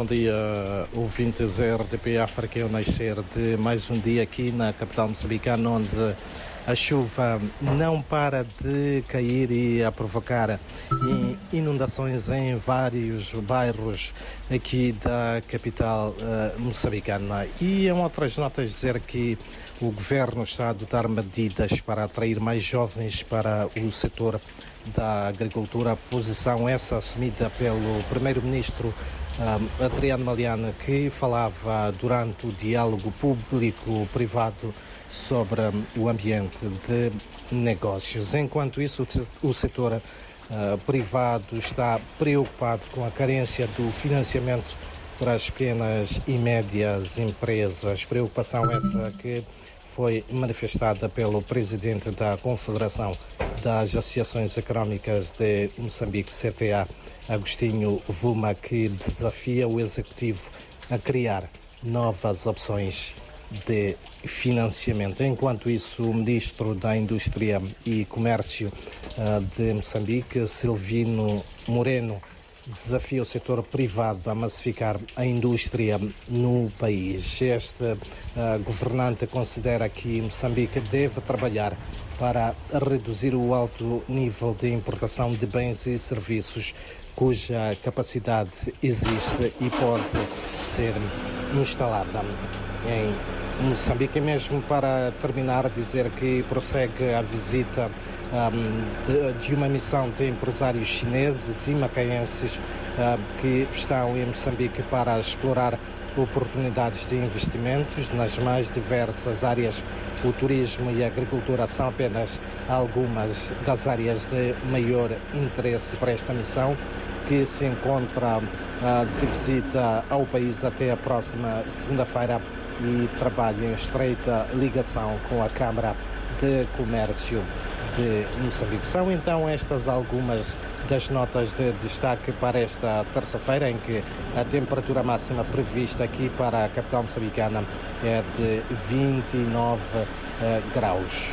Bom dia, ouvintes RDP África. Eu nascer de mais um dia aqui na capital moçambicana, onde a chuva não para de cair e a provocar inundações em vários bairros aqui da capital uh, moçambicana. E em outras notas dizer que o governo está a adotar medidas para atrair mais jovens para o setor da agricultura, posição essa assumida pelo primeiro-ministro um, Adriano Maliana, que falava durante o diálogo público-privado sobre um, o ambiente de negócios. Enquanto isso, o setor uh, privado está preocupado com a carência do financiamento para as pequenas e médias empresas. Preocupação essa que foi manifestada pelo presidente da Confederação das Associações Económicas de Moçambique, CTA, Agostinho Vuma, que desafia o Executivo a criar novas opções de financiamento. Enquanto isso, o Ministro da Indústria e Comércio uh, de Moçambique, Silvino Moreno, desafia o setor privado a massificar a indústria no país. Este uh, governante considera que Moçambique deve trabalhar para reduzir o alto nível de importação de bens e serviços cuja capacidade existe e pode ser instalada em Moçambique. Mesmo para terminar, dizer que prossegue a visita um, de, de, uma missão de empresários chineses e macaenses uh, que estão em Moçambique para explorar oportunidades de investimentos nas mais diversas áreas. O turismo e a agricultura são apenas algumas das áreas de maior interesse para esta missão, que se encontra uh, de visita ao país até a próxima segunda-feira e trabalha em estreita ligação com a Câmara de Comércio de Moçambique. São então estas algumas das notas de destaque para esta terça-feira, em que a temperatura máxima prevista aqui para a capital moçambicana é de 29 uh, graus.